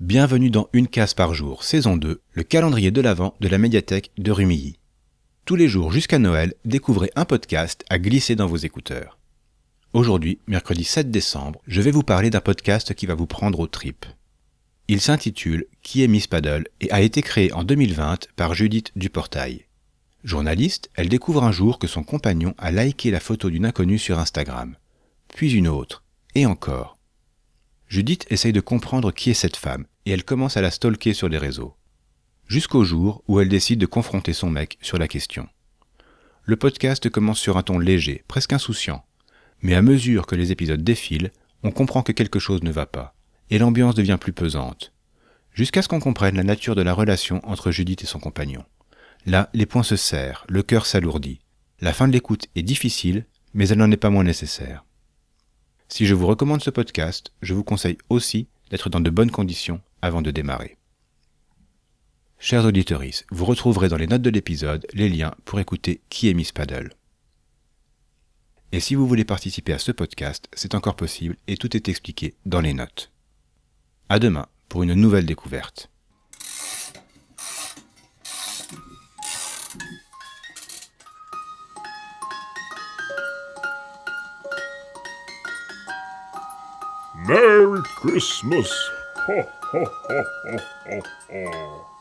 Bienvenue dans Une case par jour, saison 2, le calendrier de l'Avent de la médiathèque de Rumilly. Tous les jours jusqu'à Noël, découvrez un podcast à glisser dans vos écouteurs. Aujourd'hui, mercredi 7 décembre, je vais vous parler d'un podcast qui va vous prendre aux tripes. Il s'intitule Qui est Miss Paddle et a été créé en 2020 par Judith Duportail. Journaliste, elle découvre un jour que son compagnon a liké la photo d'une inconnue sur Instagram, puis une autre, et encore. Judith essaye de comprendre qui est cette femme, elle commence à la stalker sur les réseaux. Jusqu'au jour où elle décide de confronter son mec sur la question. Le podcast commence sur un ton léger, presque insouciant. Mais à mesure que les épisodes défilent, on comprend que quelque chose ne va pas, et l'ambiance devient plus pesante. Jusqu'à ce qu'on comprenne la nature de la relation entre Judith et son compagnon. Là, les poings se serrent, le cœur s'alourdit. La fin de l'écoute est difficile, mais elle n'en est pas moins nécessaire. Si je vous recommande ce podcast, je vous conseille aussi d'être dans de bonnes conditions avant de démarrer. Chers auditeurs, vous retrouverez dans les notes de l'épisode les liens pour écouter Qui est Miss Paddle. Et si vous voulez participer à ce podcast, c'est encore possible et tout est expliqué dans les notes. À demain pour une nouvelle découverte. Merry Christmas! Ho, ho, ho, ho, ho, ho.